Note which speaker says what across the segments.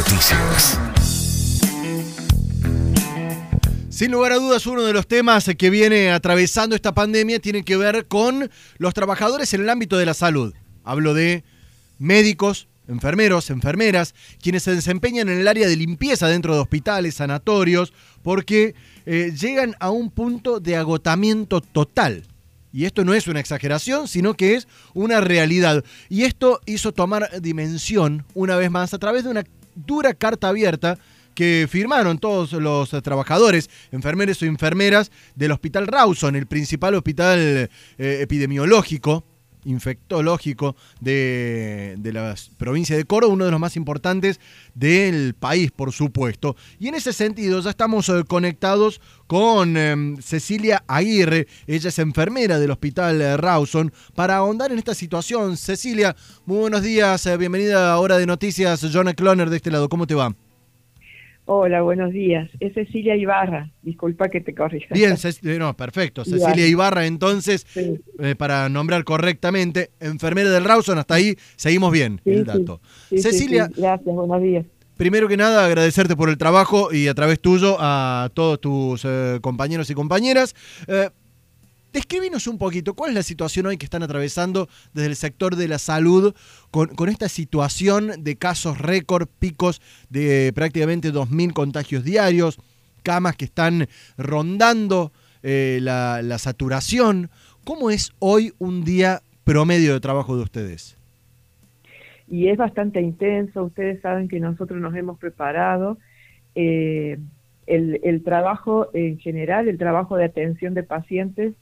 Speaker 1: Noticias.
Speaker 2: Sin lugar a dudas, uno de los temas que viene atravesando esta pandemia tiene que ver con los trabajadores en el ámbito de la salud. Hablo de médicos, enfermeros, enfermeras, quienes se desempeñan en el área de limpieza dentro de hospitales, sanatorios, porque eh, llegan a un punto de agotamiento total. Y esto no es una exageración, sino que es una realidad. Y esto hizo tomar dimensión, una vez más, a través de una dura carta abierta que firmaron todos los trabajadores, enfermeros o enfermeras del Hospital Rawson, el principal hospital eh, epidemiológico infectológico de, la provincia de Córdoba, uno de los más importantes del país, por supuesto. Y en ese sentido ya estamos eh, conectados con em, Cecilia Aguirre, ella es enfermera del Hospital eh, Rawson, para ahondar en esta situación. Cecilia, muy buenos días, eh, bienvenida a Hora de Noticias, Jonah Cloner de este lado, ¿cómo te va?
Speaker 3: Hola, buenos días. Es Cecilia Ibarra. Disculpa que te corrija.
Speaker 2: Bien, no, perfecto. Cecilia Ibarra, entonces, eh, para nombrar correctamente, enfermera del Rawson, hasta ahí seguimos bien el dato.
Speaker 3: Cecilia. Gracias, buenos días.
Speaker 2: Primero que nada, agradecerte por el trabajo y a través tuyo a todos tus eh, compañeros y compañeras. Eh, Describinos un poquito, ¿cuál es la situación hoy que están atravesando desde el sector de la salud con, esta situación de casos récord, picos de prácticamente 2.000 contagios diarios, camas que están rondando eh, la, saturación? ¿Cómo es hoy un día promedio de trabajo de ustedes?
Speaker 3: Y es bastante intenso, ustedes saben que nosotros nos hemos preparado. Eh, el, trabajo en general, el trabajo de atención de pacientes,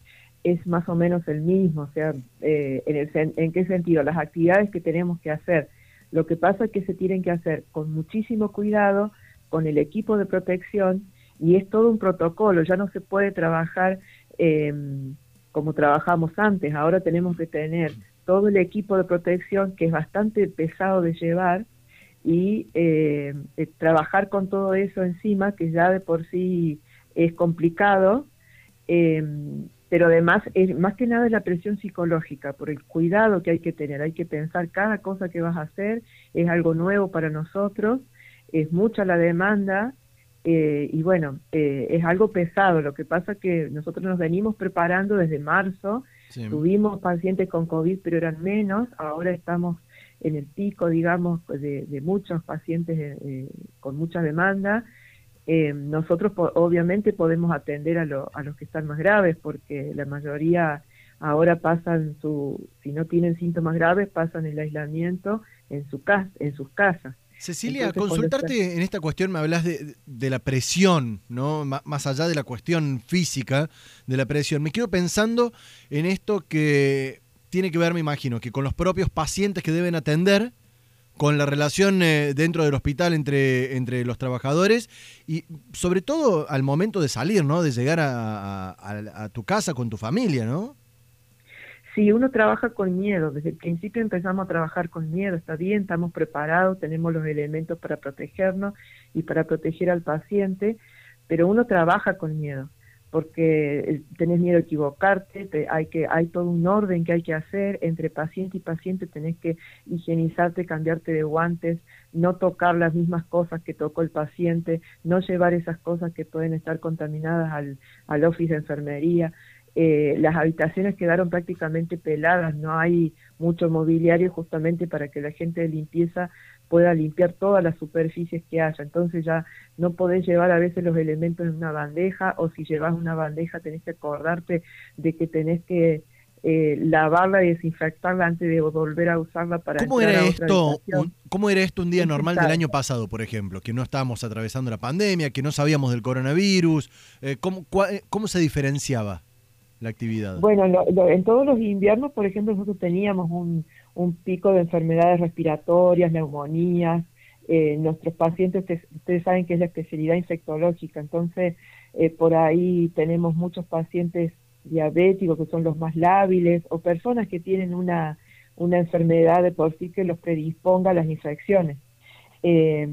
Speaker 3: es más o menos el mismo, o sea, eh, en, el, en qué sentido, las actividades que tenemos que hacer. Lo que pasa es que se tienen que hacer con muchísimo cuidado, con el equipo de protección, y es todo un protocolo, ya no se puede trabajar eh, como trabajamos antes, ahora tenemos que tener todo el equipo de protección que es bastante pesado de llevar y eh, trabajar con todo eso encima, que ya de por sí es complicado. Eh, pero además es más que nada es la presión psicológica por el cuidado que hay que tener. Hay que pensar cada cosa que vas a hacer es algo nuevo para nosotros es mucha la demanda eh, y bueno eh, es algo pesado. Lo que pasa que nosotros nos venimos preparando desde marzo tuvimos pacientes con covid pero eran menos ahora estamos en el pico digamos de, de muchos pacientes eh, con mucha demanda eh, nosotros obviamente podemos atender a, a los que están más graves porque la mayoría ahora pasan su, si no tienen síntomas graves, pasan el aislamiento en, su casa, en sus casas.
Speaker 2: Cecilia, consultarte en esta cuestión, me hablas de, la presión, ¿no? más allá de la cuestión física de la presión. Me quedo pensando en esto que tiene que ver, me imagino, que con los propios pacientes que deben atender, con la relación eh, dentro del hospital entre, entre los trabajadores y sobre todo al momento de salir, ¿no? De llegar a, tu casa con tu familia, ¿no?
Speaker 3: Sí, uno trabaja con miedo. Desde el principio empezamos a trabajar con miedo. Está bien, estamos preparados, tenemos los elementos para protegernos y para proteger al paciente, pero uno trabaja con miedo porque eh, tenés miedo a equivocarte, hay que hay todo un orden que hay que hacer entre paciente y paciente, tenés que higienizarte, cambiarte de guantes, no tocar las mismas cosas que tocó el paciente, no llevar esas cosas que pueden estar contaminadas al, al office de enfermería. Eh, las habitaciones quedaron prácticamente peladas, no hay mucho mobiliario justamente para que la gente de limpieza pueda limpiar todas las superficies que haya. Entonces ya no podés llevar a veces los elementos en una bandeja o si llevas una bandeja tenés que acordarte de que tenés que eh, lavarla y desinfectarla antes de volver a usarla para
Speaker 2: ¿Cómo era esto un, ¿Cómo era esto un día normal del año pasado, por ejemplo? Que no estábamos atravesando la pandemia, que no sabíamos del coronavirus. Eh, ¿cómo, eh, ¿Cómo se diferenciaba? la actividad?
Speaker 3: Bueno, en todos los inviernos, por ejemplo, nosotros teníamos un, un pico de enfermedades respiratorias, neumonías. Eh, nuestros pacientes, ustedes saben que es la especialidad infectológica, entonces eh, por ahí tenemos muchos pacientes diabéticos que son los más lábiles o personas que tienen una, una enfermedad de por sí que los predisponga a las infecciones. Eh,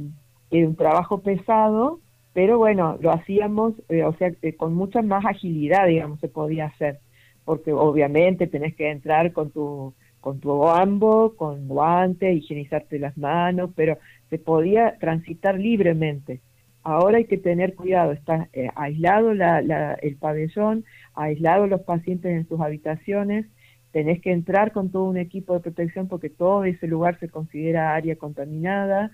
Speaker 3: un trabajo pesado, pero bueno, lo hacíamos, eh, o sea, eh, con mucha más agilidad, digamos, se podía hacer, porque obviamente tenés que entrar con tu con tu ambo, con guantes, higienizarte las manos, pero se podía transitar libremente. Ahora hay que tener cuidado, está eh, aislado el pabellón, aislado los pacientes en sus habitaciones, tenés que entrar con todo un equipo de protección porque todo ese lugar se considera área contaminada,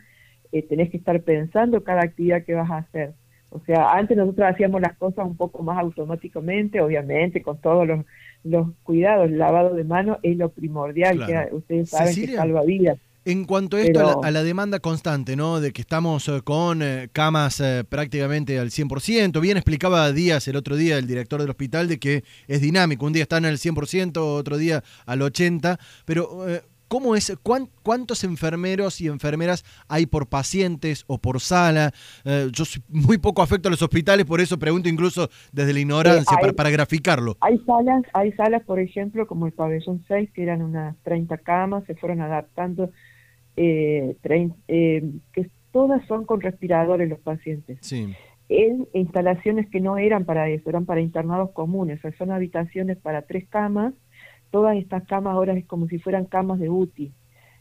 Speaker 3: eh, tenés que estar pensando cada actividad que vas a hacer. O sea, antes nosotros hacíamos las cosas un poco más automáticamente, obviamente, con todos los, los cuidados. El lavado de manos es lo primordial, que ustedes saben que salva vidas.
Speaker 2: En cuanto a esto, a, la, demanda constante, ¿no? De que estamos eh, con eh, camas eh, prácticamente al 100%. Bien explicaba Díaz el otro día, el director del hospital, de que es dinámico. Un día están al 100%, otro día al 80%. Pero ¿Cómo es? ¿Cuántos enfermeros y enfermeras hay por pacientes o por sala? Eh, yo soy muy poco afecto a los hospitales, por eso pregunto incluso desde la ignorancia, eh, para, graficarlo.
Speaker 3: Hay salas, hay salas, por ejemplo, como el pabellón 6, que eran unas 30 camas, se fueron adaptando, eh, que todas son con respiradores los pacientes.
Speaker 2: Sí.
Speaker 3: En instalaciones que no eran para eso, eran para internados comunes, son habitaciones para tres camas, todas estas camas ahora es como si fueran camas de UTI,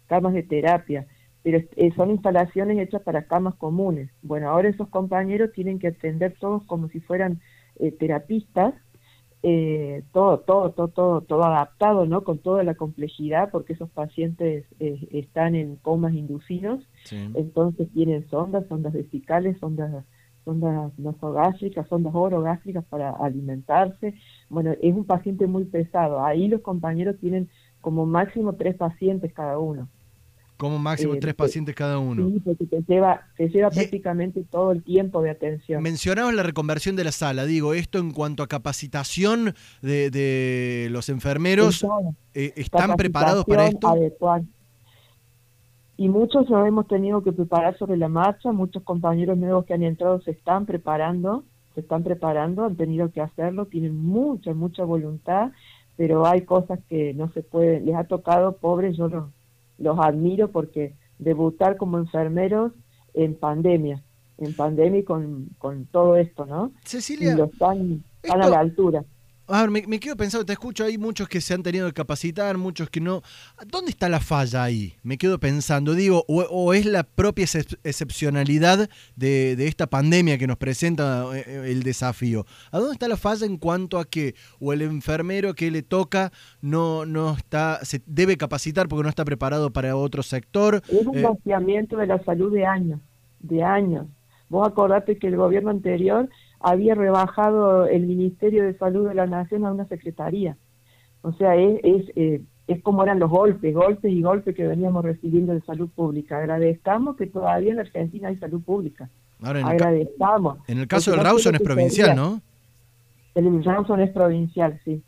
Speaker 3: camas de terapia, pero eh, son instalaciones hechas para camas comunes. Bueno, ahora esos compañeros tienen que atender todos como si fueran eh, terapistas, eh, todo, todo, todo, todo, todo adaptado, ¿no? Con toda la complejidad, porque esos pacientes están en comas inducidos, entonces tienen sondas, sondas vesicales, sondas sondas nasogástricas, sondas orogástricas para alimentarse. Bueno, es un paciente muy pesado. Ahí los compañeros tienen como máximo tres pacientes cada uno.
Speaker 2: Como máximo tres eh, pacientes cada uno.
Speaker 3: Sí, porque te lleva, te lleva prácticamente todo el tiempo de atención.
Speaker 2: Mencionabas la reconversión de la sala, digo, esto en cuanto a capacitación de, los enfermeros, eh, ¿están preparados para esto?
Speaker 3: Y muchos nos hemos tenido que preparar sobre la marcha, muchos compañeros nuevos que han entrado se están preparando, se están preparando, han tenido que hacerlo, tienen mucha, mucha voluntad, pero hay cosas que no se pueden, les ha tocado, pobres, yo los, los admiro porque debutar como enfermeros en pandemia, en pandemia y con, con todo esto, ¿no?
Speaker 2: Cecilia,
Speaker 3: y los están, están a la altura.
Speaker 2: A ver, me, quedo pensando, te escucho, hay muchos que se han tenido que capacitar, muchos que no. ¿Dónde está la falla ahí? Me quedo pensando, digo, o, es la propia excepcionalidad de, esta pandemia que nos presenta eh, eh, el desafío. ¿A dónde está la falla en cuanto a que o el enfermero que le toca no, no está, se debe capacitar porque no está preparado para otro sector?
Speaker 3: Es un eh, de la salud de años, de años. Vos acordate que el gobierno anterior había rebajado el Ministerio de Salud de la Nación a una secretaría. O sea, es, es, eh, es como eran los golpes, golpes y golpes que veníamos recibiendo de salud pública. Agradezcamos que todavía en la Argentina hay salud pública.
Speaker 2: Ahora, en
Speaker 3: Agradezcamos.
Speaker 2: El en el caso del Rawson es provincial, ¿no?
Speaker 3: El Rawson es provincial, sí.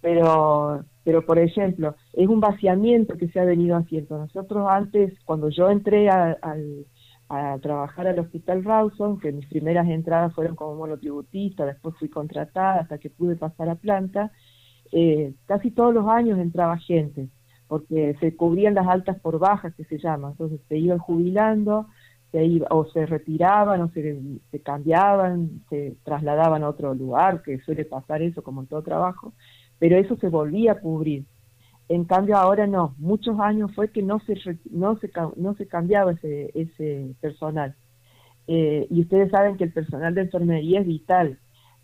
Speaker 3: Pero, pero, por ejemplo, es un vaciamiento que se ha venido haciendo. Nosotros antes, cuando yo entré al a trabajar al Hospital Rawson, que mis primeras entradas fueron como monotributista, después fui contratada hasta que pude pasar a planta, eh, casi todos los años entraba gente, porque se cubrían las altas por bajas, que se llama, entonces se iban jubilando, se iba, o se retiraban, o se, se cambiaban, se trasladaban a otro lugar, que suele pasar eso como en todo trabajo, pero eso se volvía a cubrir. En cambio ahora no, muchos años fue que no se, no se, no se cambiaba ese, ese personal. Eh, y ustedes saben que el personal de enfermería es vital,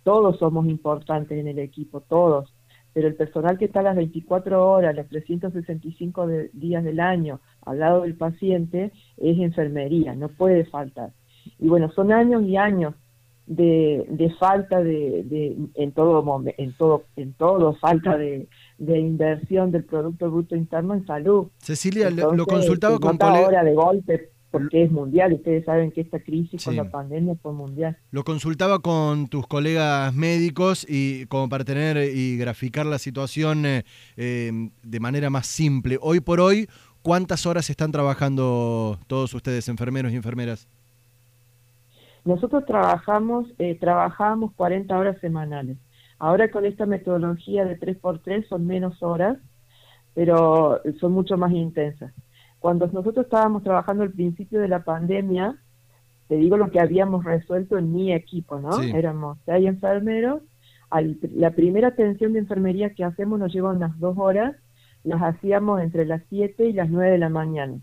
Speaker 3: todos somos importantes en el equipo, todos, pero el personal que está las 24 horas, los 365 días del año al lado del paciente es enfermería, no puede faltar. Y bueno, son años y años de, de falta de, de, en todo en todo en todo falta de, de inversión del producto bruto interno en salud.
Speaker 2: Cecilia lo consultaba con
Speaker 3: ahora de golpe porque es mundial ustedes saben que esta crisis con la pandemia fue mundial.
Speaker 2: Lo consultaba con tus colegas médicos y como para tener y graficar la situación eh, eh, de manera más simple. Hoy por hoy cuántas horas están trabajando todos ustedes enfermeros y enfermeras
Speaker 3: nosotros trabajamos, eh, trabajábamos 40 horas semanales. Ahora con esta metodología de 3x3 son menos horas, pero son mucho más intensas. Cuando nosotros estábamos trabajando al principio de la pandemia, te digo lo que habíamos resuelto en mi equipo, ¿no? Éramos seis enfermeros. la primera atención de enfermería que hacemos nos lleva unas dos horas, las hacíamos entre las 7 y las 9 de la mañana.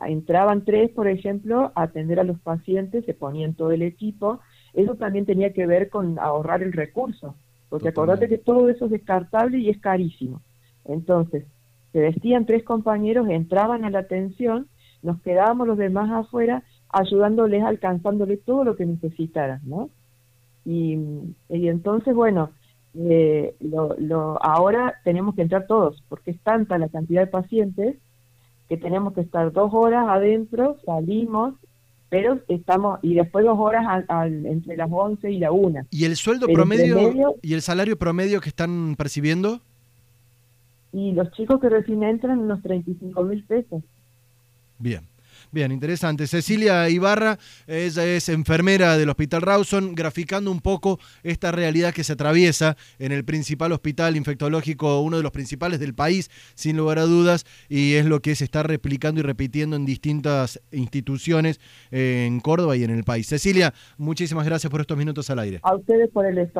Speaker 3: Entraban tres, por ejemplo, a atender a los pacientes, se ponían todo el equipo. Eso también tenía que ver con ahorrar el recurso, porque acordate que todo eso es descartable y es carísimo. Entonces, se vestían tres compañeros, entraban a la atención, nos quedábamos los demás afuera ayudándoles, alcanzándoles todo lo que necesitaran, ¿no? Y, y entonces, bueno, eh, lo, lo, ahora tenemos que entrar todos, porque es tanta la cantidad de pacientes que tenemos que estar dos horas adentro, salimos, pero estamos, y después dos horas entre las 11 y la 1.
Speaker 2: ¿Y el sueldo promedio y el salario promedio que están percibiendo?
Speaker 3: Y los chicos que recién entran, unos 35 mil pesos.
Speaker 2: Bien. Bien, interesante. Cecilia Ibarra, ella es enfermera del Hospital Rawson, graficando un poco esta realidad que se atraviesa en el principal hospital infectológico, uno de los principales del país, sin lugar a dudas, y es lo que se está replicando y repitiendo en distintas instituciones en Córdoba y en el país. Cecilia, muchísimas gracias por estos minutos al aire.
Speaker 3: A ustedes por el espacio.